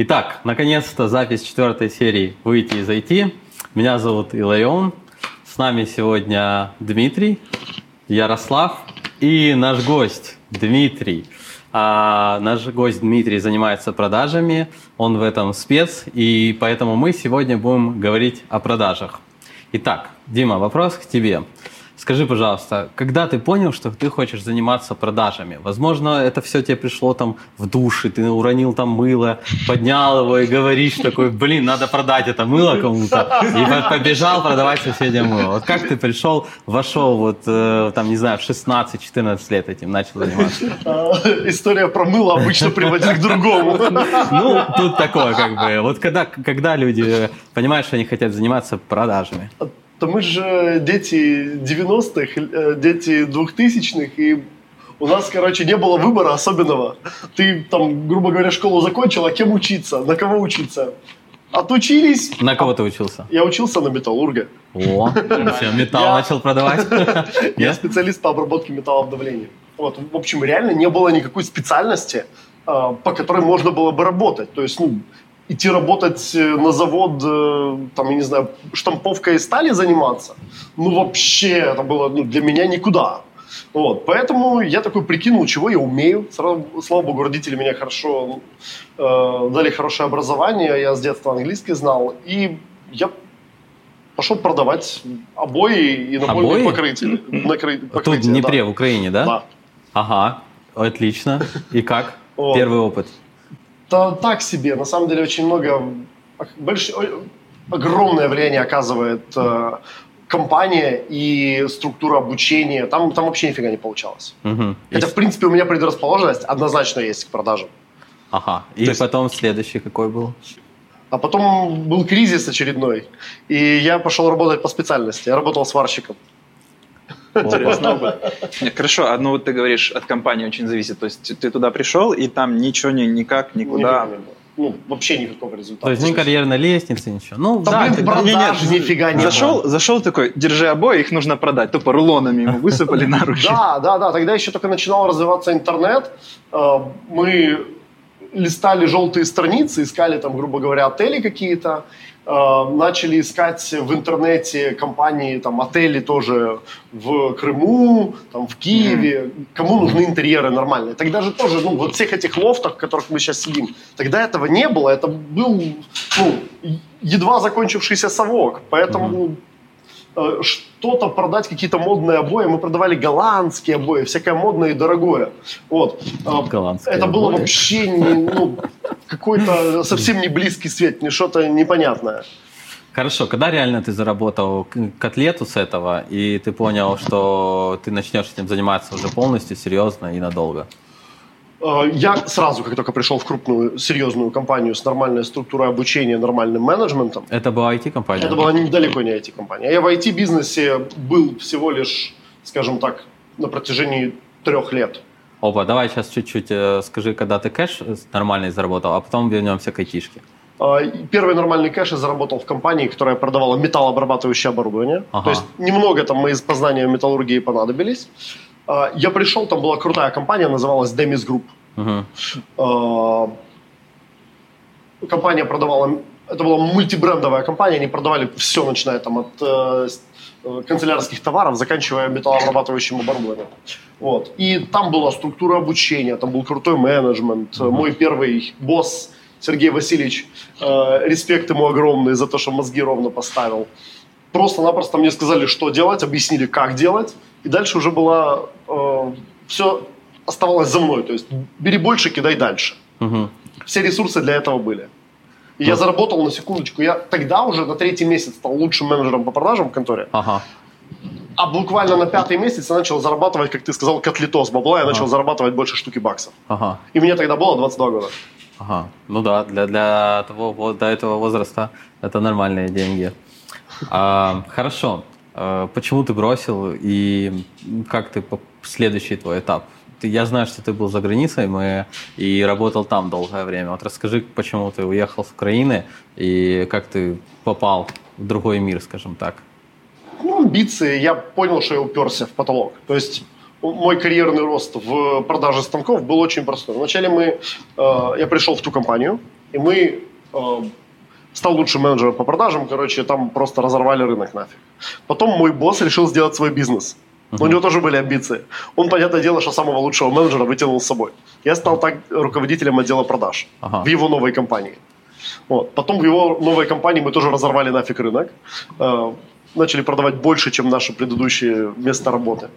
Итак, наконец-то запись четвертой серии «Выйти из IT». Меня зовут Илайон. С нами сегодня Дмитрий, Ярослав и наш гость Дмитрий. А наш гость Дмитрий занимается продажами, он в этом спец, и поэтому мы сегодня будем говорить о продажах. Итак, Дима, вопрос к тебе. Скажи, пожалуйста, когда ты понял, что ты хочешь заниматься продажами? Возможно, это все тебе пришло там в душе, ты уронил там мыло, поднял его и говоришь такой, блин, надо продать это мыло кому-то. И побежал продавать соседям мыло. Вот как ты пришел, вошел вот э, там, не знаю, в 16-14 лет этим начал заниматься? А, история про мыло обычно приводит к другому. Ну, тут такое как бы. Вот когда, когда люди понимают, что они хотят заниматься продажами? То мы же дети 90-х, э, дети 2000-х, и у нас, короче, не было выбора особенного. Ты там, грубо говоря, школу закончил, а кем учиться? На кого учиться? Отучились. На кого ты учился? Я учился на металлурга. О, все, металл начал продавать? Я специалист по обработке металлов давления. Вот, в общем, реально не было никакой специальности, а, по которой можно было бы работать. То есть, ну, идти работать э, на завод, э, там, я не знаю, штамповкой стали заниматься, ну, вообще, это было ну, для меня никуда. Вот, поэтому я такой прикинул, чего я умею. Сразу, слава богу, родители меня хорошо э, дали хорошее образование, я с детства английский знал, и я пошел продавать обои и напольные обои? покрытия. покрытия Тут в Днепре, да. в Украине, да? Да. Ага, отлично. И как? Первый опыт? То так себе. На самом деле очень много, больш, огромное влияние оказывает э, компания и структура обучения. Там, там вообще нифига не получалось. Угу. Хотя, в принципе, у меня предрасположенность однозначно есть к продажам. Ага. И То потом есть... следующий какой был? А потом был кризис очередной, и я пошел работать по специальности. Я работал сварщиком. Интересно Хорошо, а ну вот ты говоришь, от компании очень зависит. То есть ты туда пришел, и там ничего ни, никак, никуда... Ну, вообще никакого результата. То есть ни карьерной лестницы, ничего. Ну, да, блин, продаж нет, нифига не зашел, зашел такой, держи обои, их нужно продать. Тупо рулонами ему высыпали на руки. Да, да, да. Тогда еще только начинал развиваться интернет. Э, мы листали желтые страницы, искали там, грубо говоря, отели какие-то. Э, начали искать в интернете компании, там, отели тоже в Крыму, там, в Киеве, кому нужны интерьеры нормальные. Тогда же тоже, ну, вот всех этих лофтах, в которых мы сейчас сидим, тогда этого не было, это был, ну, едва закончившийся совок, поэтому mm-hmm что-то продать, какие-то модные обои. Мы продавали голландские обои, всякое модное и дорогое. Вот. Э, голландские Это было обои. вообще не, ну, какой-то совсем не близкий свет, не что-то непонятное. Хорошо, когда реально ты заработал котлету с этого, и ты понял, что ты начнешь этим заниматься уже полностью, серьезно и надолго? Э, я сразу, как только пришел в крупную, серьезную компанию с нормальной структурой обучения, нормальным менеджментом. Это была IT-компания? Это была недалеко не IT-компания. Я в IT-бизнесе был всего лишь, скажем так, на протяжении трех лет. Опа, давай сейчас чуть-чуть э, скажи, когда ты кэш нормальный заработал, а потом вернемся к айтишке. Э, первый нормальный кэш я заработал в компании, которая продавала металлообрабатывающее оборудование. Ага. То есть немного там мои познания металлургии понадобились. А, я пришел, там была крутая компания, называлась Demis Group. Uh-huh. Компания продавала, это была мультибрендовая компания, они продавали все, начиная там от э, э, канцелярских товаров, заканчивая металлообрабатывающим оборудованием. Вот. И там была структура обучения, там был крутой менеджмент. Uh-huh. Мой первый босс Сергей Васильевич, э, респект ему огромный за то, что мозги ровно поставил. Просто-напросто мне сказали, что делать, объяснили, как делать. И дальше уже было э, все оставалось за мной. То есть бери больше, кидай дальше. Угу. Все ресурсы для этого были. И я заработал на секундочку. Я тогда уже на третий месяц стал лучшим менеджером по продажам в конторе. Ага. А буквально на пятый месяц я начал зарабатывать, как ты сказал, котлетос бабла. Я ага. начал зарабатывать больше штуки баксов. Ага. И мне тогда было 22 года. Ага. Ну да, для, для того, до этого возраста это нормальные деньги. А, хорошо. А, почему ты бросил и как ты следующий твой этап? Я знаю, что ты был за границей мы, и работал там долгое время. Вот расскажи, почему ты уехал с Украины и как ты попал в другой мир, скажем так. Ну, амбиции. Я понял, что я уперся в потолок. То есть мой карьерный рост в продаже станков был очень простой. Вначале мы, э, я пришел в ту компанию, И мы э, стал лучшим менеджером по продажам, короче, там просто разорвали рынок нафиг. Потом мой босс решил сделать свой бизнес. Но у него тоже были амбиции. Он, понятное дело, что самого лучшего менеджера вытянул с собой. Я стал так руководителем отдела продаж Ага. в его новой компании. Вот. Потом в его новой компании мы тоже разорвали нафиг рынок. Э, начали продавать больше, чем наше предыдущее место работы.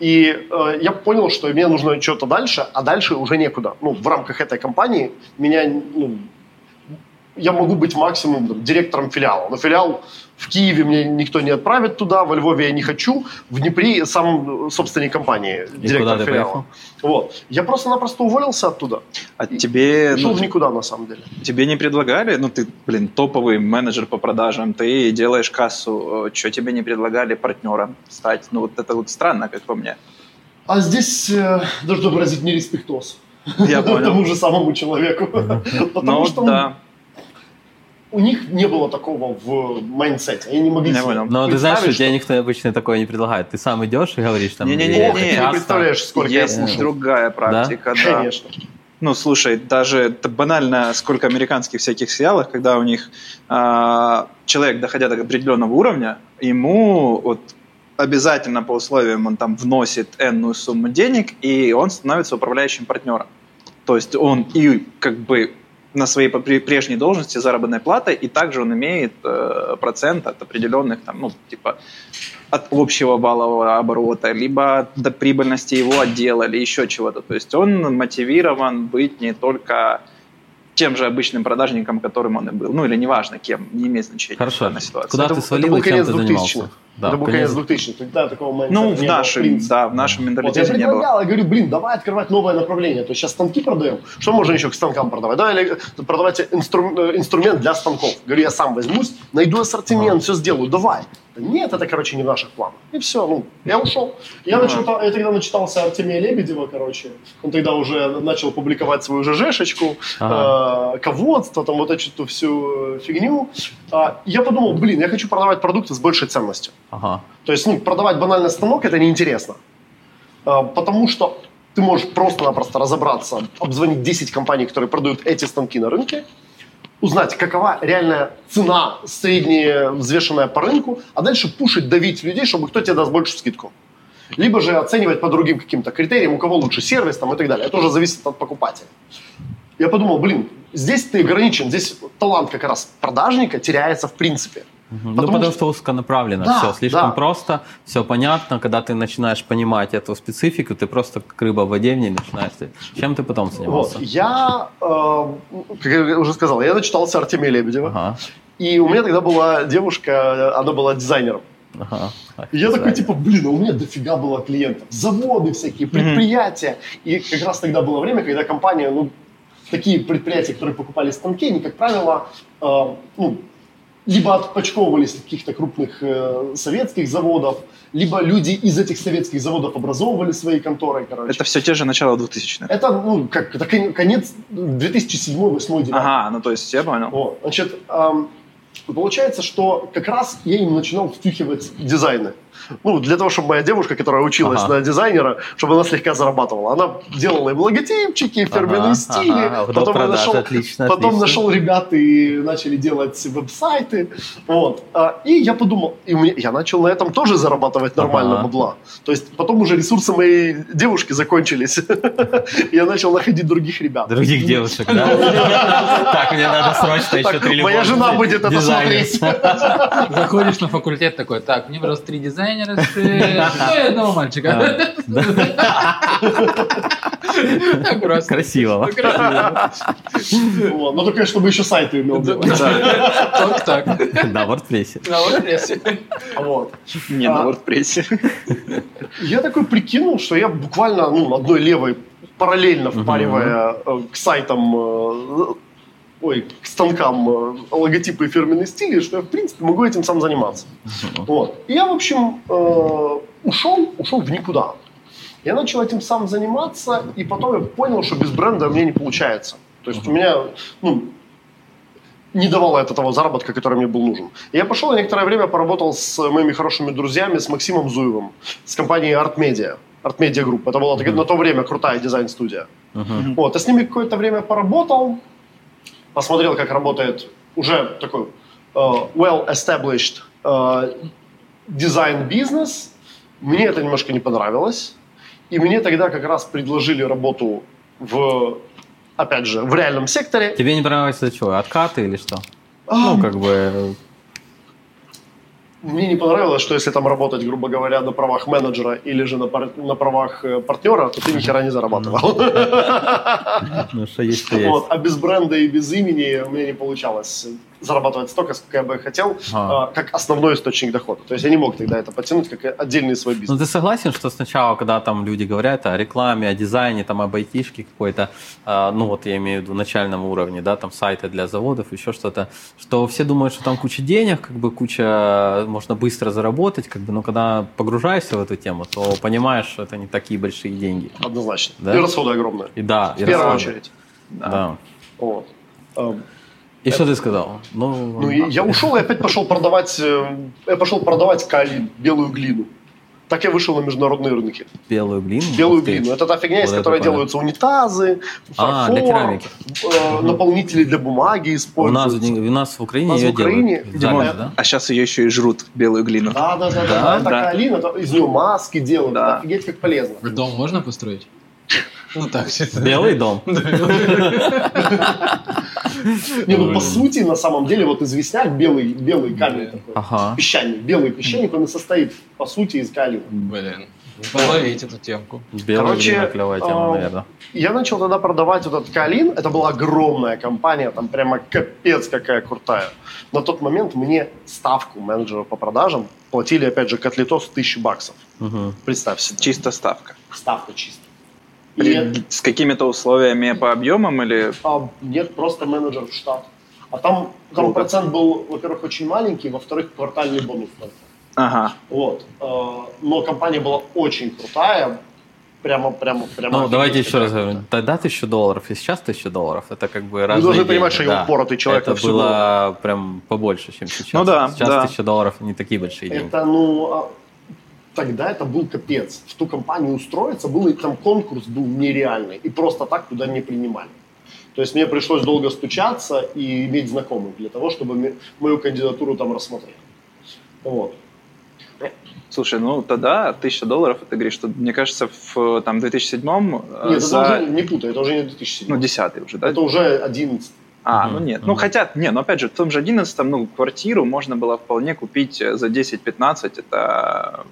И э, я понял, что мне нужно что-то дальше, а дальше уже некуда. Ну, в рамках этой компании меня, ну, я могу быть максимум там, директором филиала. Но филиал в Киеве мне никто не отправит туда, во Львове я не хочу, в Днепре сам собственник компании, директор куда ты филиала. поехал? Вот. Я просто-напросто уволился оттуда. А тебе, Ушел ну, в никуда, на самом деле. тебе не предлагали, ну ты, блин, топовый менеджер по продажам, ты делаешь кассу, что тебе не предлагали партнером стать? Ну вот это вот странно, как по мне. А здесь э, должен выразить нереспектоз. Я понял. Тому же самому человеку. Потому Ну что да, у них не было такого в mindset е. Они не могли Я себе. Но ты знаешь, что тебе никто обычно такое не предлагает. Ты сам идешь и говоришь там... Не-не-не-не, «Ох, не, часто». не представляешь, сколько я есть слушал. другая практика, да. Конечно. Ну, слушай, даже это банально, сколько американских всяких сериалов, когда у них а, человек, доходя до определенного уровня, ему вот обязательно по условиям он там вносит энную сумму денег, и он становится управляющим партнером. То есть он и как бы на своей прежней должности заработной платой, и также он имеет э, процент от определенных, там, ну, типа, от общего валового оборота, либо до прибыльности его отдела, или еще чего-то. То есть он мотивирован быть не только тем же обычным продажником, которым он и был. Ну, или неважно кем, не имеет значения. Хорошо. данной ситуации. Куда Это- ты свалил и чем ты 2000-х. занимался? Да, это был конец конец 2000 Тогда такого mindset а Ну, в было, нашем, да, в нашем Вот, я менталитете не было. предлагал, я говорю, блин, давай открывать новое направление. То есть сейчас станки продаем. Что можно еще к станкам продавать? Давай продавать инстру- э, инструмент для станков. Говорю, я сам возьмусь, найду ассортимент, все сделаю, давай. Да Нет, это, короче, не в наших планах. И все, ну, я ушел. Я, Ага. начитал- я тогда начитался Артемия Лебедева, короче. Он тогда уже начал публиковать свою ЖЖшечку, Ага. э, ководство, там вот эту всю э, фигню. А, я подумал, блин, я хочу продавать продукты с большей ценностью. Ага. То есть, ну, продавать банально станок это неинтересно. А, Потому что ты можешь просто-напросто разобраться, обзвонить 10 компаний, которые продают эти станки на рынке, узнать, какова реальная цена средняя, взвешенная по рынку, а дальше пушить, давить людей, чтобы кто тебе даст большую скидку. Либо же оценивать по другим каким-то критериям, у кого лучше сервис там, и так далее. Это уже зависит от покупателя. Я подумал, блин, здесь ты ограничен, здесь талант как раз продажника теряется в принципе. Мгм. Ну, Потому потому что- что узконаправленно Да, все, слишком да. просто, все понятно. Когда ты начинаешь понимать эту специфику, ты просто как рыба в воде в ней начинаешь. Чем ты потом занимался? Вот. Я, э, как я уже сказал, я начитался Артемия Лебедева. Ага, И у меня тогда была девушка, она была дизайнером. ага. И я такой, типа, блин, а у меня дофига было клиентов. Заводы всякие, предприятия. И как раз тогда было время, когда компания, ну, такие предприятия, которые покупали станки, они, как правило, э, ну, либо отпочковывались от каких-то крупных э, советских заводов, либо люди из этих советских заводов образовывали свои конторы, короче. Это все те же начало 2000-х. Это, ну, как, это кон- конец 2007 2008 2009 Ага, ну то есть я понял. Вот, значит, ам, получается, что как раз я им начинал втюхивать дизайны. Ну, для того, чтобы моя девушка, которая училась Ага. на дизайнера, чтобы она слегка зарабатывала. Она делала им логотипчики, фирменные Ага, стили. ага. Потом, продаж, нашел, отлично, потом отлично. нашел ребят и начали делать веб-сайты. Вот. А, И я подумал, и меня, я начал на этом тоже зарабатывать нормально Ага. бабла. То есть потом уже ресурсы моей девушки закончились. Я начал находить других ребят. Других девушек, да? Так, мне надо срочно еще три моя жена будет это Дизайнер. Заходишь на факультет такой, так, мне просто три дизайнера, ну и одного мальчика. Так просто. Красиво. Ну, только чтобы еще сайты умел делать. Только так. Да, в WordPress. На WordPress. Вот. Не А. на WordPress. Я такой прикинул, что я буквально ну, одной левой параллельно впаривая э, к сайтам, э, ой, к станкам э, логотипы и фирменные стили, что я, в принципе, могу этим сам заниматься. Вот. И я, в общем, э, ушел, ушел в никуда. Я начал этим сам заниматься, и потом я понял, что без бренда мне не получается. То есть у меня, ну, не давало это того заработка, который мне был нужен. И я пошел и некоторое время поработал с моими хорошими друзьями, с Максимом Зуевым, с компанией Art Media. Art Media Group. Это была так- на то время крутая дизайн-студия. Мгм. Вот, я с ними какое-то время поработал. Посмотрел, как работает уже такой э, well-established э, дизайн-бизнес. Мне это немножко не понравилось. И мне тогда как раз предложили работу в, опять же, в реальном секторе. Тебе не понравилось что? Откаты или что? Ну, как бы... Мне не понравилось, что если там работать, грубо говоря, на правах менеджера или же на, пар- на правах э, партнера, то ты ни хера не зарабатывал. Ну, что есть, то есть. Вот. А без бренда и без имени у меня не получалось зарабатывать столько, сколько я бы хотел, а, как основной источник дохода. То есть я не мог тогда это подтянуть как отдельный свой Ну, бизнес. ты согласен, что сначала, когда там люди говорят о рекламе, о дизайне, там, об айтишке какой-то, э, ну, вот я имею в виду начальном уровне, да, там, сайты для заводов, еще что-то, что все думают, что там куча денег, как бы куча, можно быстро заработать, как бы, но когда погружаешься в эту тему, то понимаешь, что это не такие большие деньги. Однозначно. Да? И расходы огромные. И да, и В первую расходы. очередь. Да. Вот. И что ты сказал? Ну, Ну, и я ушел и опять пошел продавать, э, я пошел продавать калин, белую глину. Так я вышел на международные рынки. белую глину? Белую глину. Это та фигня, из Вот которой понятно. делаются унитазы, А, фарфор, для керамики. э, наполнители для бумаги У нас, используются. у нас в Украине У нас ее в Украине, делают. Димон, Замес, да? А сейчас ее еще и жрут, белую глину. Да, да, да, да, Да? Это из нее маски делают. Да. Офигеть как полезно. Дом можно построить? Ну так. Белый дом. Не, ну по сути, на самом деле, вот известняк белый, белый камень такой. Песчаник, белый песчаник, он и состоит, по сути, из калия. Блин. Половить эту темку. Короче, клевая тема, наверное. Я начал тогда продавать вот этот калин. Это была огромная компания, там прямо капец какая крутая. На тот момент мне ставку менеджера по продажам платили, опять же, котлетос 1000 баксов. Мгм. Представь себе. Чисто ставка. Ставка чисто. И, При- С какими-то условиями по объемам или... а, нет, просто менеджер в штат. А там, там Круто. процент был, во-первых, очень маленький, во-вторых, квартальный бонус только. Ага. Вот. Э, Но компания была очень крутая. Прямо, прямо, прямо. Ну, давайте еще раз говорю. Тогда тысяча долларов и сейчас тысяча долларов. Это как бы Вы разные должны деньги, понимать, что я да. упоротый человек Это было прям побольше, чем сейчас. Ну да, Сейчас да. тысяча долларов не такие большие деньги. Это, ну, а, тогда это был капец. В ту компанию устроиться был, и там конкурс был нереальный. И просто так туда не принимали. То есть мне пришлось долго стучаться и иметь знакомых для того, чтобы мою кандидатуру там рассмотрели. Вот. Слушай, ну тогда тысяча долларов, ты говоришь, что, мне кажется, в там, 2007 э, Нет, за... это уже не путай, это уже не 2007. Ну, 10 уже, да? это уже 11. А, Мгм, ну нет. мгм. Ну хотя, не, ну опять же, в том же 11 ну, квартиру можно было вполне купить за 10-15, это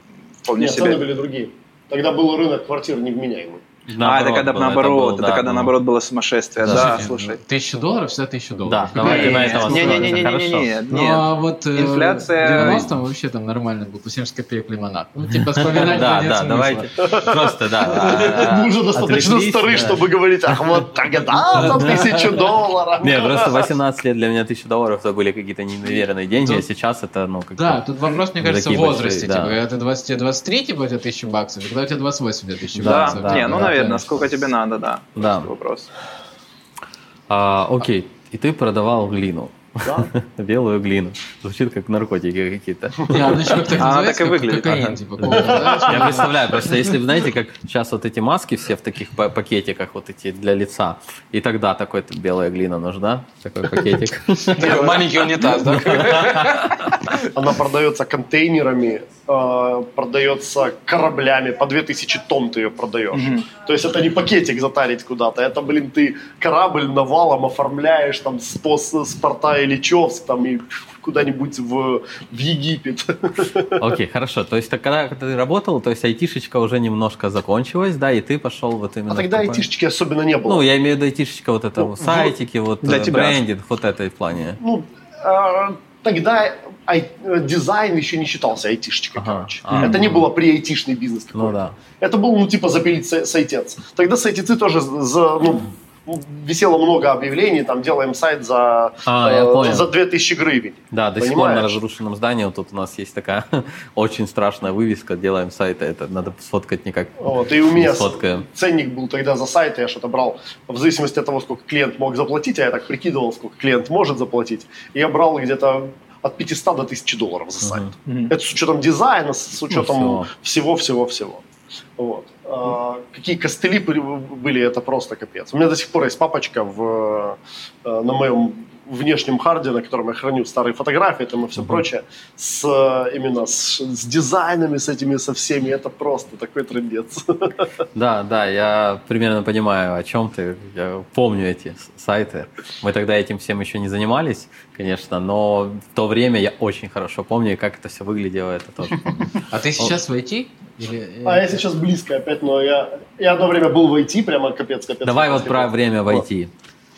вполне Нет, себе. цены были другие. Тогда был рынок квартир невменяемый. А, это когда было, наоборот, было, это да, когда ну. наоборот было сумасшествие, Да, да, слушай. Тысяча долларов, всегда тысяча долларов. Да, давайте на этом Не, не, не, не, не, Хорошо. не, не, Ну, нет. а вот э, Инфляция- в 90-м вообще там нормально был, по 70 копеек лимонад. Ну, типа, вспоминать Да, да, давайте. Просто, да. Мы уже достаточно стары, чтобы говорить, ах, вот тогда за тысячу долларов. Не, просто 18 лет для меня тысяча долларов это были какие-то неимоверные деньги, а сейчас это, ну, как Да, тут вопрос, мне кажется, в возрасте. Типа, когда ты 20, тебе 23, типа, у тебя 1000 баксов, когда у тебя 28, у тебя 1000 Да, баксов. да, не, ну, да, наверное, конечно. сколько тебе надо, да. Да. Вопрос. А, окей, и ты продавал глину. Да. Белую глину. Звучит как наркотики какие-то. Она А, так и выглядит. типа? Я представляю, просто если вы знаете, как сейчас вот эти маски все в таких па- пакетиках вот эти для лица, и тогда такой белая глина нужна, такой пакетик. Такой Маленький унитаз, да? Она продается контейнерами, э, продается кораблями, по 2000 тонн ты ее продаешь. Мгм. То есть это не пакетик затарить куда-то, это, блин, ты корабль навалом оформляешь там с, с порта Ильичевск там и куда-нибудь в, в Египет. Окей, хорошо. То есть когда ты работал, то есть айтишечка уже немножко закончилась, да, и ты пошел вот именно... А тогда такой- айтишечки особенно не было. Ну, я имею в виду айтишечка, вот это Ну, вот сайтики, вот э, тебя. брендинг, вот это в плане. Ну, э, тогда ай- э, дизайн еще не считался айтишечкой, Ага. короче. А. Это не было при-айтишный бизнес какой-то. Ну да. Это был, ну, типа, запилить сай- сайтец. Тогда сайтицы тоже за, ну, висело много объявлений, там, делаем сайт за, А, э, понял. за 2000 гривен. Да, до сих пор на разрушенном здании вот тут у нас есть такая очень страшная вывеска, делаем сайты, это надо сфоткать никак. Вот, и у меня Сфоткаем. ценник был тогда за сайт, я что-то брал в зависимости от того, сколько клиент мог заплатить, а я так прикидывал, сколько клиент может заплатить. И я брал где-то от 500 до 1000 долларов за сайт. Мгм. Это с учетом дизайна, с учетом Ну, всего. всего-всего-всего. Вот. А, какие костыли были, это просто капец. У меня до сих пор есть папочка в, э, на моем внешнем харде, на котором я храню старые фотографии там и все прочее, с э, именно с, с дизайнами, с этими, со всеми, это просто такой трендец. Да, да, я примерно понимаю, о чем ты. Я помню эти сайты. Мы тогда этим всем еще не занимались, конечно, но в то время я очень хорошо помню, как это все выглядело, это тоже помню. А ты сейчас в IT? Или- А я сейчас близко опять, но я, я одно время был в IT, прямо капец, капец. Давай капец, вот про время в Вот.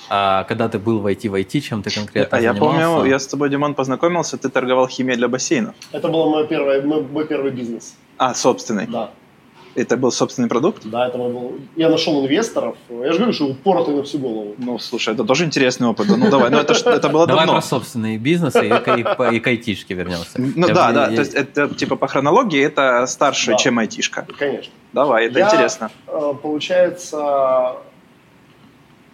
А когда ты был в IT, в IT, чем ты конкретно А я помню, я с тобой, Димон, познакомился, ты торговал химией для бассейнов. Это был мой первый, мой, мой первый бизнес. А, собственный. Да, Это был собственный продукт? да, это был. Я нашел инвесторов. Я же говорю, что упоротый на всю голову. Ну, слушай, это тоже интересный опыт. Да, Ну, давай, ну это, это было Давай давно. про собственные бизнесы и, к- и, и к айтишке вернемся. Ну Я- да, я- да, я- то есть это типа по хронологии это старше, Да. чем айтишка. Конечно. Давай, это Я, интересно. э, Получается,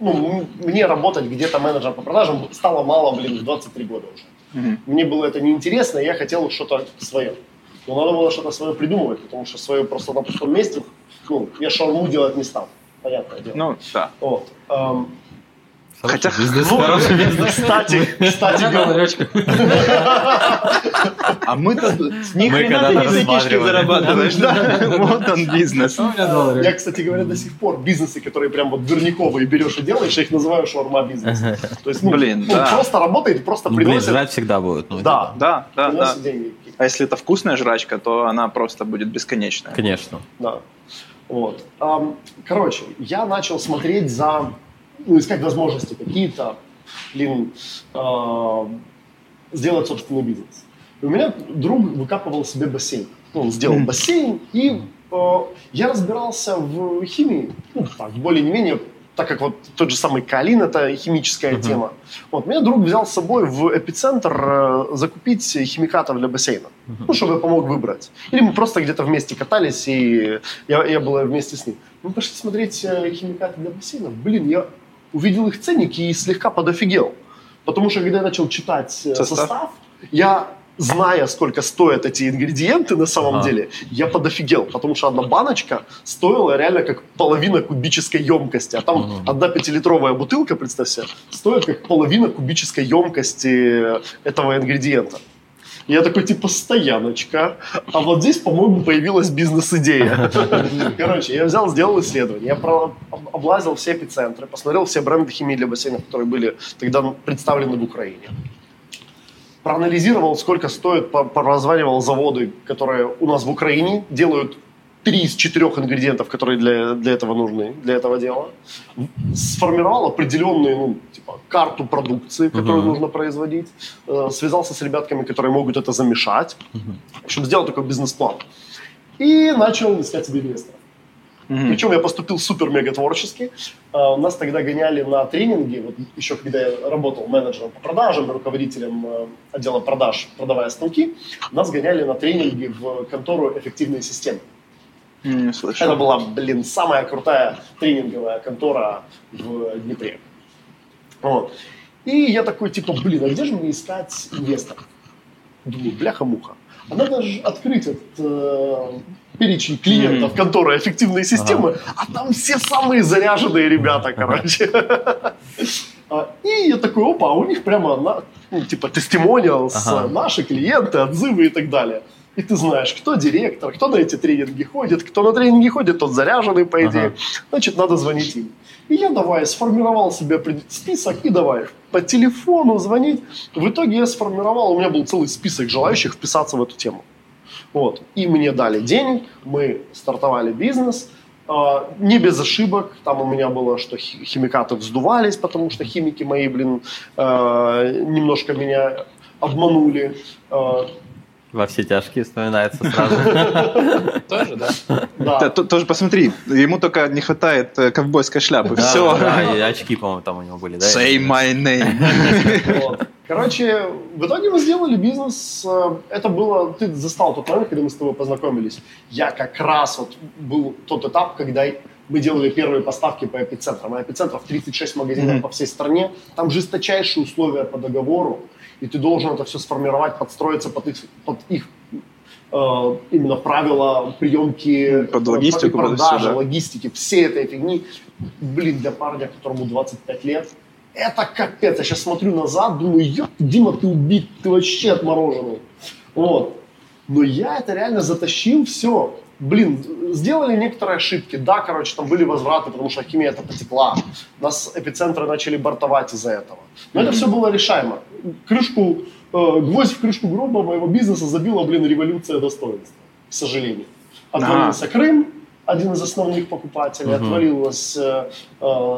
ну, мне работать где-то менеджером по продажам стало мало, блин, в 23 года уже. Мгм. Мне было это неинтересно, и я хотел что-то свое. Но надо было что-то свое придумывать, потому что свое просто на пустом месте, ну, я шаурму делать не стал, понятное дело. Ну, да. Вот. эм, хотя- бизнес, ну, хороший бизнес. Кстати, кстати, говоря. А мы-то ни Мы хрена когда-то ты не денежки рассматривали. зарабатываешь, да? Вот он бизнес. Я, кстати говоря, до сих пор бизнесы, которые прям вот дверниковые берешь и делаешь, я их называю шаурма бизнес. То есть, ну, Блин, ну, да. просто работает, просто Ну, Блин, приносит, жрать всегда будут. ну, да, Да, да, да. деньги. А если это вкусная жрачка, то она просто будет бесконечная. Конечно. Да. Вот. Короче, я начал смотреть за, ну, искать возможности какие-то, блин, а, сделать собственный бизнес. И у меня друг выкапывал себе бассейн. Ну, он сделал Мгм. бассейн, и э, я разбирался в химии, ну, так, более не менее, так как вот тот же самый калин – это химическая Мгм. тема. Вот, меня друг взял с собой в эпицентр э, закупить химикатов для бассейна, ну, чтобы я помог выбрать. Или мы просто где-то вместе катались, и я, я был вместе с ним. Мы пошли смотреть э, химикаты для бассейна. Блин, я увидел их ценники и слегка подофигел. Потому что, когда я начал читать э, Состав? состав, я, зная, сколько стоят эти ингредиенты на самом Ага. деле, я подофигел. Потому что одна баночка стоила реально как половина кубической емкости. А там Мгм. одна пятилитровая бутылка, представь себе, стоит как половина кубической емкости этого ингредиента. Я такой, типа, стояночка. А вот здесь, по-моему, появилась бизнес-идея. Короче, я взял, сделал исследование. Я облазил все эпицентры, посмотрел все бренды химии для бассейнов, которые были тогда представлены в Украине. Проанализировал, сколько стоит, по- поразванивал заводы, которые у нас в Украине делают три из четырех ингредиентов, которые для, для этого нужны, для этого дела. Сформировал определенную, ну, типа, карту продукции, которую Мгм. нужно производить. Э, Связался с ребятками, которые могут это замешать. В общем, сделал такой бизнес-план. И начал искать себе инвесторов. Мгм. Причем я поступил супер-мега творчески. А, У нас тогда гоняли на тренинги, вот еще когда я работал менеджером по продажам, руководителем э, отдела продаж, продавая станки, нас гоняли на тренинги в контору «Эффективные системы». Не Это слышал. была, блин, самая крутая тренинговая контора в Днепре. Вот. И я такой, типа, блин, а где же мне искать инвесторов? Думаю, бляха-муха. А надо же открыть этот э, перечень клиентов конторы эффективной системы, а там все самые заряженные ребята, короче. А, И я такой, опа, а у них прямо, ну, типа, тестимониал, Ага. наши клиенты, отзывы и так далее. И ты знаешь, кто директор, кто на эти тренинги ходит, кто на тренинги ходит, тот заряженный, по идее. Ага. Значит, надо звонить им. И я давай сформировал себе список и давай по телефону звонить. В итоге я сформировал, у меня был целый список желающих вписаться в эту тему. Вот. И мне дали денег, мы стартовали бизнес. А, не без ошибок. Там у меня было, что хи- химикаты вздувались, потому что химики мои, блин, э, немножко меня обманули. Во все тяжкие вспоминается сразу. Тоже, да? да. Да, то- тоже посмотри, ему только не хватает э, ковбойской шляпы. Все. И очки, по-моему, там у него были, да? Say my name. Короче, в итоге мы сделали бизнес. Э, Это было... Ты застал тот момент, когда мы с тобой познакомились. Я как раз вот был тот этап, когда мы делали первые поставки по эпицентрам. А эпицентров 36 магазинов по всей стране. Там жесточайшие условия по договору. И ты должен это все сформировать, подстроиться под их, под их э, именно правила приемки Под логистику, под продажи, всё, да. логистики, всей этой фигни. Блин, для парня, которому 25 лет, это капец. Я сейчас смотрю назад, думаю, ёп, Дима, ты убит, ты вообще отмороженный. Вот. Но я это реально затащил, все. Блин, сделали некоторые ошибки. Да, короче, там были возвраты, потому что химия это потекла. Нас эпицентры начали бортовать из-за этого. Но это все было решаемо. Крышку, э, гвоздь в крышку гроба моего бизнеса забила, блин, революция достоинства. К сожалению. Отвалился Крым, один из основных покупателей. Мгм. Отвалилось, э, э,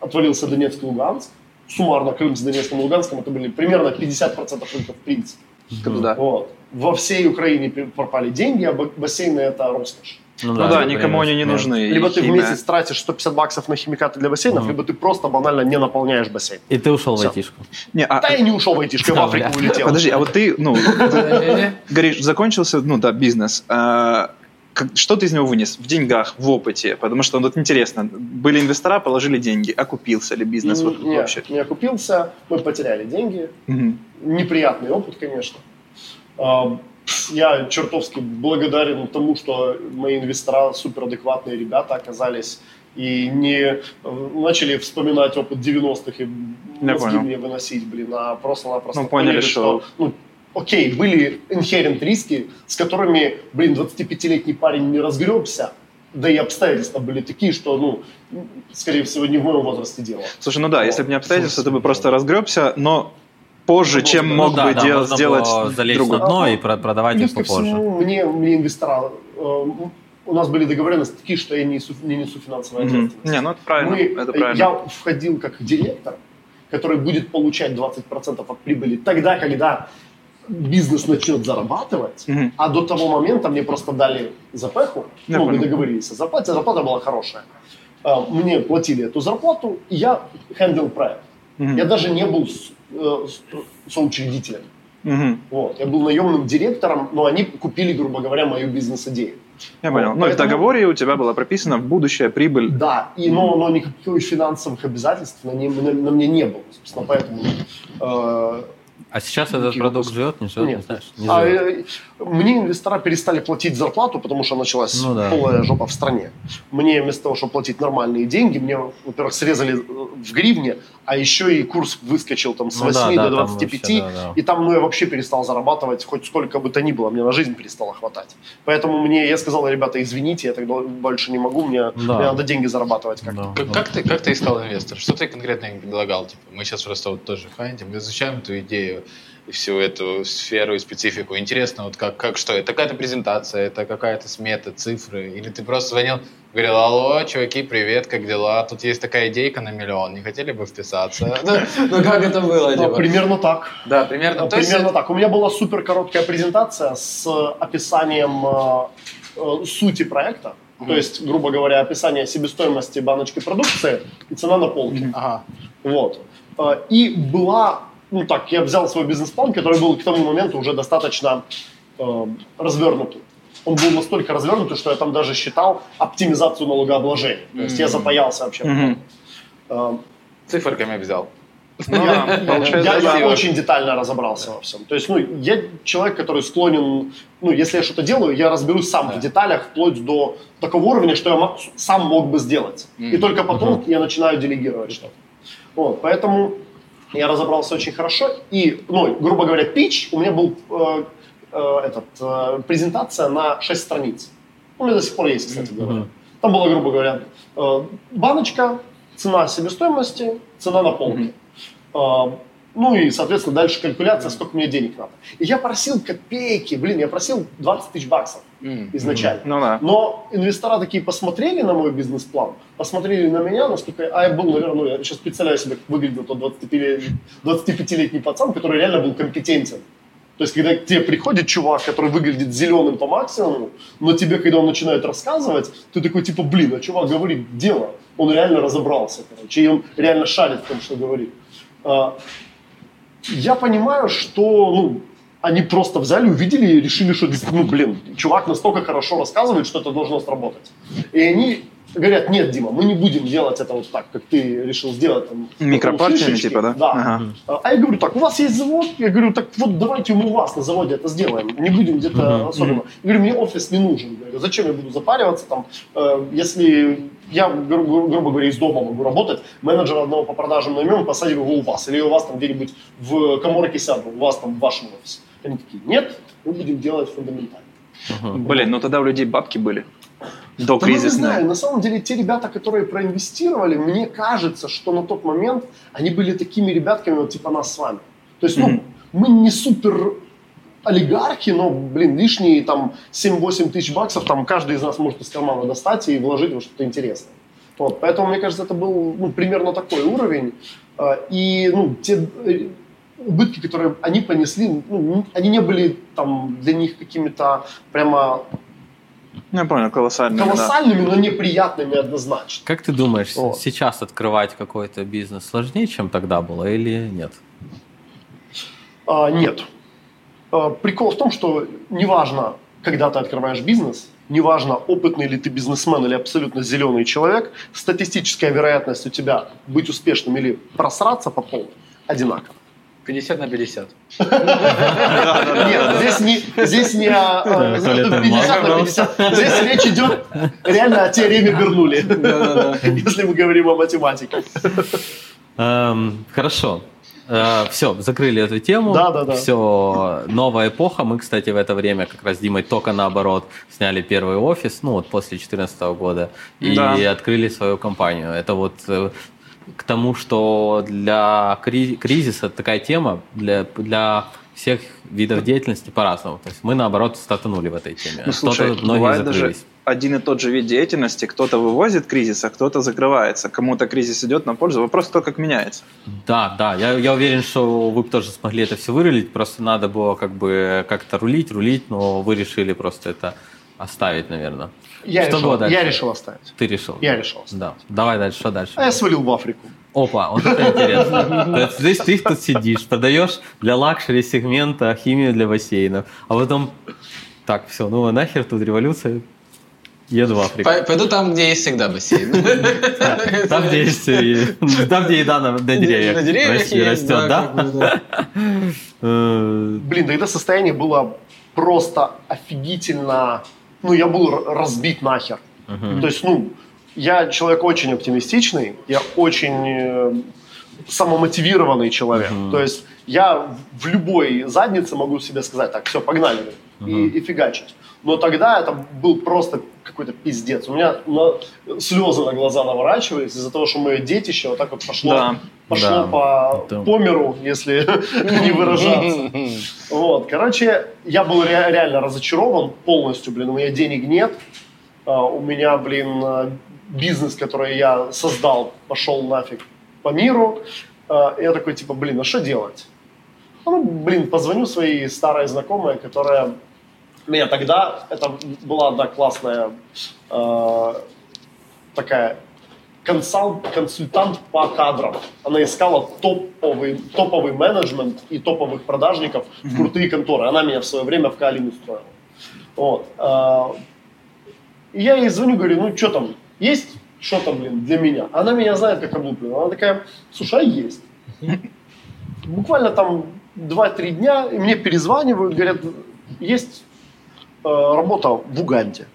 отвалился Донецк и Луганск. Суммарно Крым с Донецком и Луганском это были примерно 50% рынка в принципе. Да. Вот. Во всей Украине пропали деньги, а ба- бассейны это роскошь. Ну да, это никому они не нужны. Либо ты в Химия. месяц тратишь 150 баксов на химикаты для бассейнов, Мгм. либо ты просто банально не наполняешь бассейн. И ты ушел в Всё. айтишку. Не, а, Да и не ушел в айтишку, я в Да, Африку улетел. подожди, а вот ты, ну, говоришь, закончился, ну да, бизнес. А, что ты из него вынес? В деньгах, в опыте? Потому что, ну, вот интересно, были инвестора, положили деньги, окупился ли бизнес вот, не, вообще? не окупился, мы потеряли деньги. Неприятный опыт, конечно. Я чертовски благодарен тому, что мои инвестора суперадекватные ребята оказались и не э, начали вспоминать опыт 90-х и Я мозги понял. мне выносить, блин, а просто-напросто Ну, поняли, что- ну, окей, были inherent риски, с которыми, блин, 25-летний парень не разгребся, да и обстоятельства были такие, что, ну, скорее всего, не в моем возрасте дело. Слушай, ну да, Вот. если бы не обстоятельства, ты бы просто разгребся, но позже, Ну, чем ну мог да, бы да, дел- можно сделать было залезть другой. на дно и про- продавать Плюс их попозже. всему, мне, мне инвестора, э, у нас были договоренности такие, что я не несу, не несу финансовой Мгм. ответственности. Не, ну это правильно, Мы- это правильно. Я входил как директор, который будет получать 20% от прибыли тогда, когда бизнес начнет зарабатывать, Мгм. а до того момента мне просто дали запеху, Я ну, мы договорились о зарплате, зарплата была хорошая. А, Мне платили эту зарплату, и я хендл проект. Мгм. Я даже не был с- э, с- соучредителем. Мгм. Вот. Я был наемным директором, но они купили, грубо говоря, мою бизнес-идею. Я понял. Вот, Ну и в поэтому- договоре у тебя было прописано будущая прибыль. Да, и, но, но никаких финансовых обязательств на, не- на- на мне не было. Собственно, поэтому... э, А сейчас этот Никаких продукт выпусков. живет, не живет, не нет. знаешь? Не А, живет. э, мне инвестора перестали платить зарплату, потому что началась Ну да. полная жопа в стране. Мне вместо того, чтобы платить нормальные деньги, мне, во-первых, срезали э, в гривне, а еще и курс выскочил там с Ну 8 да, да, до там 25, вообще, да, да. и там ну, я вообще перестал зарабатывать хоть сколько бы то ни было, мне на жизнь перестало хватать. Поэтому мне, я сказал, ребята, извините, я тогда больше не могу, мне, Да. мне надо деньги зарабатывать как-то. Да, Как, да. как ты, как ты искал инвестор? Что ты конкретно им предлагал? Типа, мы сейчас просто вот тоже файндим, изучаем эту идею и всю эту сферу и специфику. Интересно, вот как, как что? Это какая-то презентация, это какая-то смета, цифры? Или ты просто звонил, говорил, алло, чуваки, привет, как дела? Тут есть такая идейка на миллион, не хотели бы вписаться? Ну, ну, как это было? Ну, типа? примерно так. Да, примерно. Ну, примерно так. У меня была супер короткая презентация с описанием э, э, сути проекта. То есть, грубо говоря, описание себестоимости баночки продукции и цена на полке. Ага. Вот. Э, И была, ну так, я взял свой бизнес-план, который был к тому моменту уже достаточно э, развернутый. Он был настолько развернутый, что я там даже считал оптимизацию налогообложения. То есть я Мгм. запаялся вообще. Мгм. Э, Циферками взял. Ну я, да, я- я- я очень детально разобрался во всем. То есть, ну, я человек, который склонен, ну, если я что-то делаю, я разберусь сам Да. в деталях, вплоть до такого уровня, что я мо- сам мог бы сделать. И Мгм. только потом я начинаю делегировать что-то. Вот, поэтому я разобрался очень хорошо. И, ну, грубо говоря, пич у меня был э, э, этот, э, презентация на 6 страниц. У меня до сих пор есть, кстати говоря. Мгм. Там было, грубо говоря, э, баночка, цена себестоимости, цена на полке. А, Ну и, соответственно, дальше калькуляция, сколько мне денег надо. И я просил копейки, блин, я просил 20 тысяч баксов изначально. Ну да. Но инвестора такие посмотрели на мой бизнес-план, посмотрели на меня, насколько... А я был, наверное, ну, я сейчас представляю себе, как выглядел тот 25-летний 25-летний пацан, который реально был компетентен. То есть, когда к тебе приходит чувак, который выглядит зеленым по максимуму, но тебе, когда он начинает рассказывать, ты такой, типа, блин, а чувак говорит дело. Он реально разобрался, короче, и он реально шарит в том, что говорит. Я понимаю, что, ну, они просто взяли, увидели и решили, что, ну, блин, чувак настолько хорошо рассказывает, что это должно сработать. И они говорят, нет, Дима, мы не будем делать это вот так, как ты решил сделать. Там, Микропартиями шишечки». типа, да? Да. Ага. А я говорю, так, у вас есть завод? Я говорю, так вот давайте мы у вас на заводе это сделаем. Не будем где-то Мгм, особенно. Я говорю, мне офис не нужен. Я говорю, зачем я буду запариваться там, э, если я, гру- гру- грубо говоря, из дома могу работать, менеджера одного по продажам наймем, посадим его у вас. Или у вас там где-нибудь в коморке сяду, у вас там в вашем офисе. Они такие, нет, мы будем делать фундаментально. Блин, ну тогда у людей бабки были. До Да, ну, не знаю, на самом деле те ребята, которые проинвестировали, мне кажется, что на тот момент они были такими ребятками, вот типа нас с вами. То есть, ну, Мгм. мы не супер олигархи, но, блин, лишние там 7-8 тысяч баксов там каждый из нас может из кармана достать и вложить во что-то интересное. Вот, поэтому, мне кажется, это был ну, примерно такой уровень. А, И ну, те э, убытки, которые они понесли, ну, они не были там для них какими-то прямо Ну, Я понял, колоссальные, да. колоссальными, но неприятными однозначно. Как ты думаешь, Вот. сейчас открывать какой-то бизнес сложнее, чем тогда было, или нет? А, нет. А, прикол в том, что неважно, когда ты открываешь бизнес, неважно, опытный ли ты бизнесмен или абсолютно зеленый человек, статистическая вероятность у тебя быть успешным или просраться по полной одинакова. 50 на 50. Нет, здесь не, здесь не о, э, туалетная 50 на бумага, 50. Здесь речь идет реально о теореме Бернули, если мы говорим о математике. Эм, хорошо. все, закрыли эту тему. Да, да, да. Все, новая эпоха. Мы, кстати, в это время как раз с Димой только наоборот сняли первый офис, ну вот после 2014 года, и Да. открыли свою компанию. Это вот э, к тому, что для кри- кризиса такая тема для, для всех видов деятельности по-разному. То есть мы, наоборот, стартанули в этой теме. Ну, слушай, Что-то многие бывает даже закрылись. Один и тот же вид деятельности, кто-то вывозит кризис, а кто-то закрывается. Кому-то кризис идет на пользу. Вопрос, кто как меняется. Да, да, я, я уверен, что вы бы тоже смогли это все вырулить, просто надо было как бы как-то рулить, рулить, но вы решили просто это оставить, наверное. Я, Что было решил, дальше? я решил оставить. Ты решил? Я решил оставить. Да. Давай дальше, что дальше? А я свалил в Африку. Опа, вот это интересно. Здесь ты тут сидишь, продаешь для luxury сегмента химию для бассейнов, а потом так, все, ну а нахер тут революция, еду в Африку. Пой- Пойду там, где есть всегда бассейн. Там, где есть, там, где еда на, деревьях, На деревьях растет, да? Э, Блин, тогда состояние было просто офигительно... Ну, я был разбит нахер. То есть, ну, я человек очень оптимистичный, я очень э, самомотивированный человек. То есть я в- любой заднице могу себе сказать, так, все, погнали, и фигачить. Но тогда это был просто какой-то пиздец. У меня на- слезы на глаза наворачивались из-за того, что мое детище вот так вот пошло, Да, пошло да. по, Это- по миру, если не выражаться. Вот, короче, я был ре- реально разочарован полностью, блин, у меня денег нет, А, у меня, блин, а, бизнес, который я создал, пошел нафиг по миру, А, я такой, типа, блин, а что делать? Ну, блин, позвоню своей старой знакомой, которая меня тогда, это была одна классная э, такая консалт, консультант по кадрам. Она искала топовый, топовый менеджмент и топовых продажников в крутые конторы. Она меня в свое время в Калин устроила. Вот. э, и я ей звоню, говорю, ну что там, есть что-то, блин, для меня? Она меня знает как облупленную. Она такая, слушай, а есть. Буквально там 2-3 дня, и мне перезванивают, говорят, есть работа в Уганде.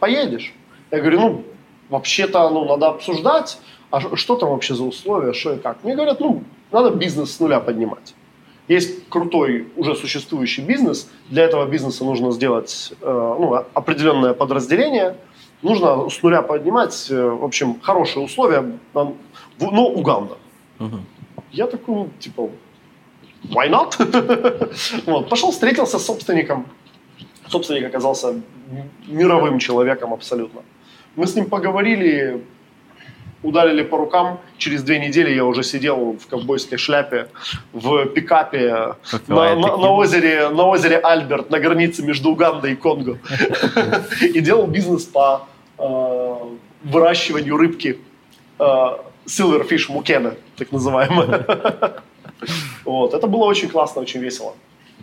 Поедешь? Я говорю, ну, вообще-то, ну, надо обсуждать, а что там вообще за условия, что и как. Мне говорят, ну, надо бизнес с нуля поднимать. Есть крутой, уже существующий бизнес. Для этого бизнеса нужно сделать э, ну, определенное подразделение. Нужно с нуля поднимать, э, в общем, хорошие условия, но Уганда. Мгм. Я такой, ну, типа, why not? вот, пошел, встретился с собственником. Собственник оказался мировым человеком абсолютно. Мы с ним поговорили, ударили по рукам. Через две недели я уже сидел в ковбойской шляпе, в пикапе на, на- на озере, на озере Альберт, на границе между Угандой и Конго. И делал бизнес по э, выращиванию рыбки э, Silverfish Mukene, так называемая. Вот. Это было очень классно, очень весело.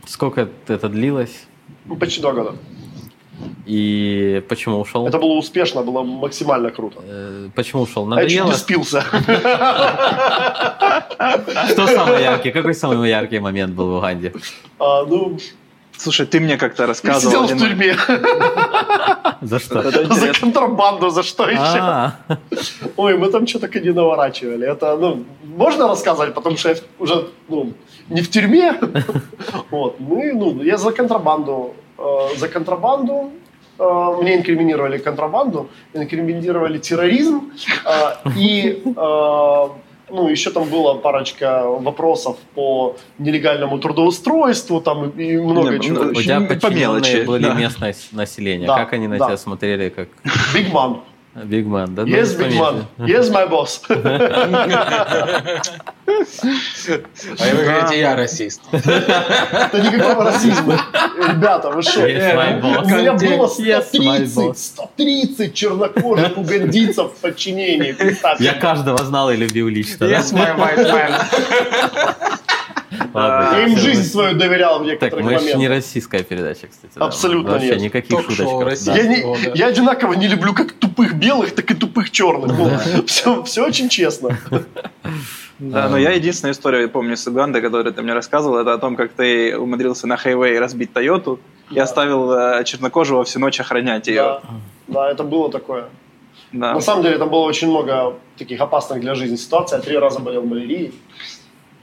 Сколько это длилось? Ну, Почти два года. И почему ушел? Это было успешно, было максимально круто. Э, Почему ушел? А я чуть Надоело? не спился. Что самый яркий? Какой самый яркий момент был в Уганде? А, Ну, Слушай, ты мне как-то я рассказывал. сидел в тюрьме За что? За контрабанду, за что еще? А, Ой, мы там что-то не наворачивали. Это, ну, можно рассказывать, потому что я уже, ну, не в тюрьме. Вот, мы, ну, я за контрабанду, э, за контрабанду, э, мне инкриминировали контрабанду, инкриминировали терроризм, э, и, ну, еще там была парочка вопросов по нелегальному трудоустройству, там и много Не, чего. ну, У тебя По мелочи, были да. местное население. Да, Как они на да. тебя смотрели, как Big Man? Да, Yes, ну, big man. Yes, my boss. А вы говорите, я расист. Это никакого расизма. Ребята, вы что? Yes, my boss. У меня было Yes, my 130, boss. 130 чернокожих угандийцев в подчинении. Я каждого знал и любил лично. Yes, my white man. Ладно, Я им жизнь свою доверял в Так, некоторых мы же не российская передача, кстати. да. Абсолютно Вообще нет. никаких Ток-шоу шуточков. Россия. да. Я, не- О, да. я одинаково не люблю как тупых белых, так и тупых черных. Все, все очень честно. Да, но я единственную историю помню с Уганды, которую ты мне рассказывал, это о том, как ты умудрился на хайвее разбить Тойоту и оставил э, чернокожего всю ночь охранять ее. Да, да, это было такое. Да. На самом деле там было очень много таких опасных для жизни ситуаций. Я три раза болел малярией.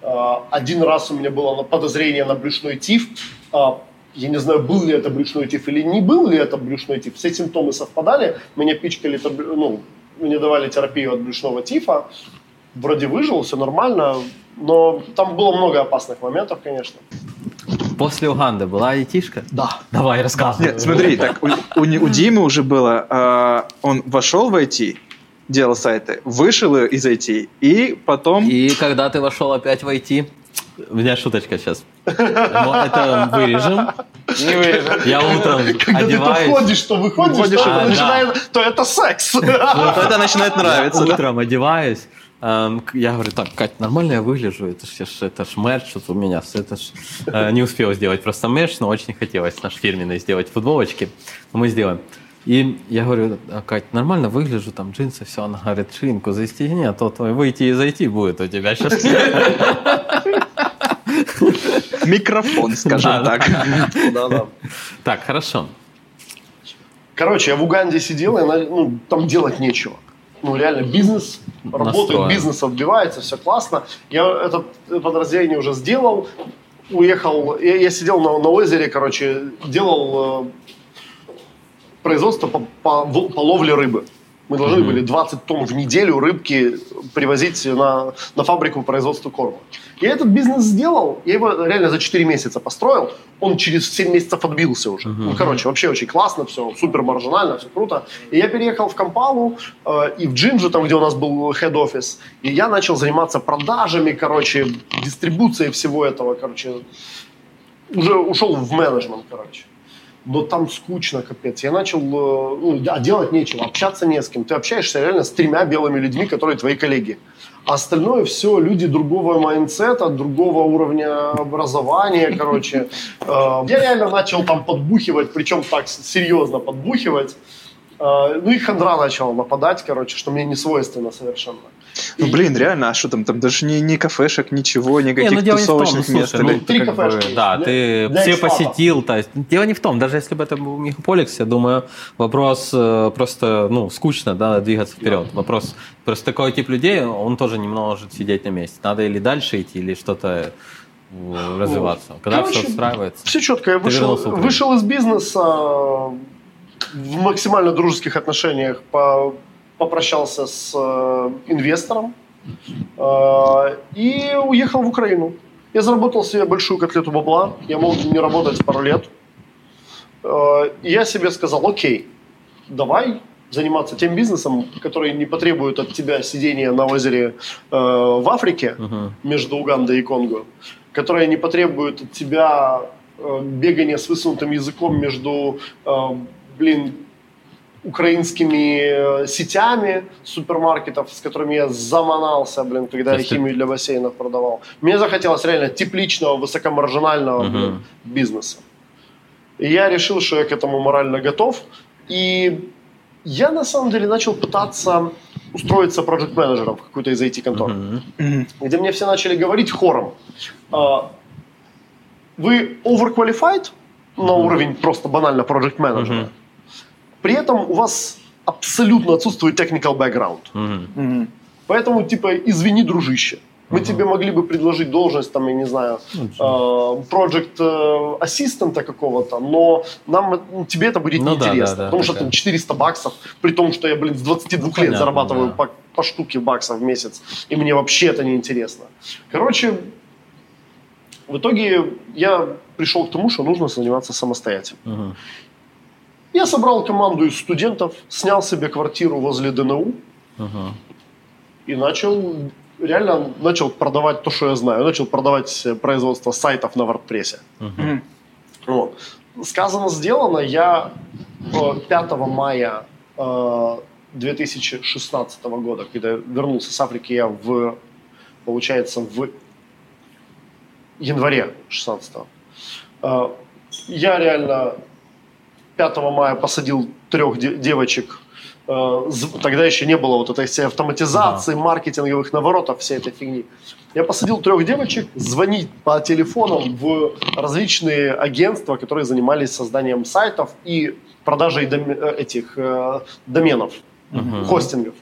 А, Один раз у меня было подозрение на брюшной тиф. А, Я не знаю, был ли это брюшной тиф или не был ли это брюшной тиф. Все симптомы совпадали. Меня пичкали, ну, мне давали терапию от брюшного тифа. Вроде выжил, все нормально. Но там было много опасных моментов, конечно. После Уганды была айтишка? Да. Давай, рассказывай. Нет, смотри, так у, у у Димы уже было, э, он вошел в IT, делал сайты, вышел из IT, и потом... И когда ты вошел опять в IT, у меня шуточка сейчас. Это вырежем. Не вырежем. Я утром Когда ты одеваюсь. подходишь, что выходишь, Выходишь, то, а, это да. начинает- то это секс. Вот это начинает нравиться. да. Утром одеваюсь. эм, Я говорю, так, Кать, нормально я выгляжу, это ж, это ж мерч вот у меня, это ж... э, Не успел сделать просто мерч, но очень хотелось наш фирменный сделать футболочки. Мы сделаем. И я говорю, «А, Кать, нормально выгляжу, там джинсы, все. Она говорит, шинку застегни, а то твой выйти и зайти будет у тебя сейчас. Микрофон, скажем так. Так, хорошо. Короче, я в Уганде сидел, и ну, там делать нечего. Ну, реально, бизнес, работает, бизнес отбивается, все классно. Я это подразделение уже сделал, уехал, я, я сидел на, на озере, короче, делал э, производство по, по, по ловле рыбы. Мы должны Мгм. были 20 тонн в неделю рыбки привозить на, на фабрику по производству корма. Я этот бизнес сделал, я его реально за 4 месяца построил, он через 7 месяцев отбился уже. Мгм. Ну, короче, вообще очень классно, все супер маржинально, все круто. И я переехал в Кампалу э, и в Джинджу, там, где у нас был хед-офис, и я начал заниматься продажами, короче, дистрибуцией всего этого, короче, уже ушел в менеджмент, короче. Но там скучно, капец. Я начал, э, ну, да, делать нечего, общаться не с кем. Ты общаешься реально с тремя белыми людьми, которые твои коллеги. А остальное все люди другого mindset а, другого уровня образования, короче. Э, Я реально начал там подбухивать, причем так серьезно подбухивать. Э, Ну и хандра начала нападать, короче, что мне не свойственно совершенно. Ну, блин, реально, а что там? Там даже ни, ни кафешек, ничего, Не, никаких ну не том, тусовочных слушай, мест. ну, или- ты Три как бы, кафешки да, есть, ты для все экспатов. посетил, то есть дело не в том, даже если бы это был мегаполис, я думаю, вопрос э, просто, ну, скучно, да, двигаться вперед. Вопрос, просто такой тип людей, он тоже не может сидеть на месте. Надо или дальше идти, или что-то э, развиваться. Когда Короче, все устраивается. Все четко. Я вышел, вышел из бизнеса в максимально дружеских отношениях, по- попрощался с э, инвестором э, и уехал в Украину. Я заработал себе большую котлету бабла. Я мог не работать пару лет. Э, и я себе сказал, окей, давай заниматься тем бизнесом, который не потребует от тебя сидения на озере э, в Африке, Мгм. между Угандой и Конго, которая не потребует от тебя э, бегания с высунутым языком между, э, блин, украинскими э, сетями супермаркетов, с которыми я заманался, блин, когда То я ты- химию для бассейнов продавал. Мне захотелось реально тепличного, высокомаржинального Мгм. блин, бизнеса. И я решил, что я к этому морально готов. И я на самом деле начал пытаться устроиться проект-менеджером в какую-то из IT-контор, Мгм. где мне все начали говорить хором. а, Вы overqualified на уровень просто банально проект-менеджера. Мгм. При этом у вас абсолютно отсутствует technical background. Мгм. Мгм. Поэтому, типа, извини, дружище. Мы тебе могли бы предложить должность, там, я не знаю, э, project э, ассистента какого-то, но нам, э, тебе это будет Ну да, неинтересно. да, да, потому что такая. там 400 баксов, при том, что я, блин, с 22 лет понятно, зарабатываю да. по, по штуке баксов в месяц, и мне вообще это неинтересно. Короче, в итоге я пришел к тому, что нужно заниматься самостоятельно. Мгм. Я собрал команду из студентов, снял себе квартиру возле ДНУ, Мгм. и начал реально начал продавать то, что я знаю. Начал продавать э, производство сайтов на WordPress. Мгм. Вот. Сказано, сделано. Я э, 5 мая э, 2016 года, когда я вернулся с Африки, я в, получается, в январе 16 э, я реально 5 мая посадил трех де- девочек. Э, Тогда еще не было вот этой всей автоматизации, маркетинговых наворотов, всей этой фигни. Я посадил трех девочек звонить по телефонам в различные агентства, которые занимались созданием сайтов и продажей доме- э, этих э, доменов, Мгм. хостингов.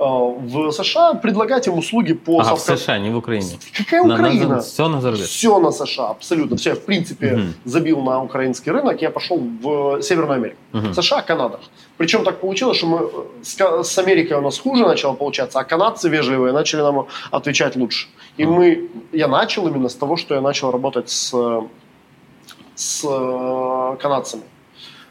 Э, В США предлагать им услуги по в совка- США, не в Украине. Какая На- на- Украина? Все на зарубеж. Все на США, абсолютно. Все, я, в принципе, Мгм. забил на украинский рынок, я пошел в Северную Америку. Мгм. США, Канада. Причем так получилось, что мы э, с, с Америкой у нас хуже начало получаться, а канадцы вежливые начали нам отвечать лучше. И мы, я начал именно с того, что я начал работать с, с э, канадцами.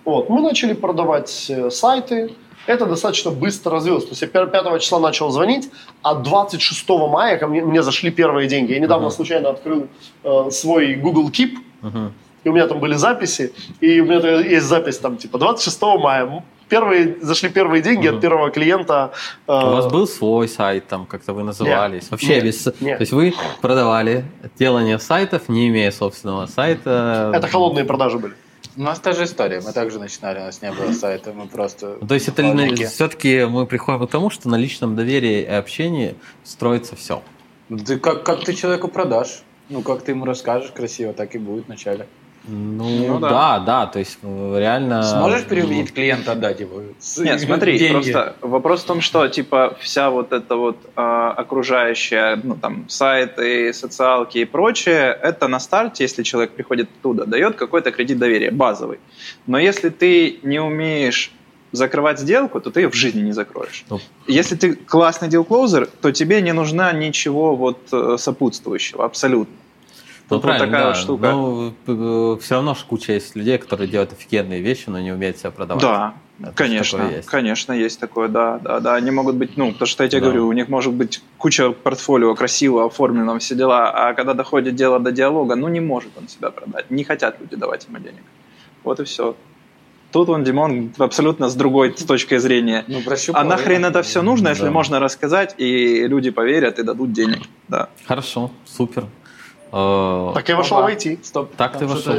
Вот. Мы начали продавать сайты. Это достаточно быстро развилось. То есть я 5 числа начал звонить, а 26 мая ко мне, мне зашли первые деньги. Я недавно Мгм. случайно открыл э, свой Google Keep, Мгм. и у меня там были записи, и у меня есть запись там типа 26 мая. Первые, зашли первые деньги Мгм. от первого клиента. э, У вас был свой сайт, там как-то вы назывались? Вообще Нет. без... Нет. То есть вы продавали делание сайтов, не имея собственного сайта? Это холодные продажи были. У нас та же история. Мы также начинали, у нас не было сайта, мы просто... То есть это все-таки мы приходим к тому, что на личном доверии и общении строится все. Да как, как ты человеку продашь? Ну, как ты ему расскажешь красиво, так и будет вначале. Ну, Ну да. да, да, то есть э, реально... Сможешь переубедить клиента отдать его? Нет, смотри, деньги? просто вопрос в том, что типа вся вот эта вот а, окружающая, ну там сайты, социалки и прочее, это на старте, если человек приходит оттуда, дает какой-то кредит доверия базовый. Но если ты не умеешь закрывать сделку, то ты ее в жизни не закроешь. Ну. Если ты классный дилклоузер, то тебе не нужна ничего вот э, сопутствующего, абсолютно. Ну, Тут вот правильно, такая да. вот штука. Ну, все равно ж куча есть людей, которые делают офигенные вещи, но не умеют себя продавать. Да, Это конечно, есть. конечно, есть такое, да, да, да. Они могут быть, ну, потому что я тебе Да. говорю, у них может быть куча портфолио красиво оформлено, все дела, а когда доходит дело до диалога, ну, не может он себя продать, не хотят люди давать ему денег. Вот и все. Тут он, Димон, абсолютно с другой с точки зрения. Ну, прощупал, А нахрен это все нужно, если Да. можно рассказать, и люди поверят и дадут денег. Да. Хорошо, супер. Э, Так я вошел в IT. Стоп. Так ты вошел.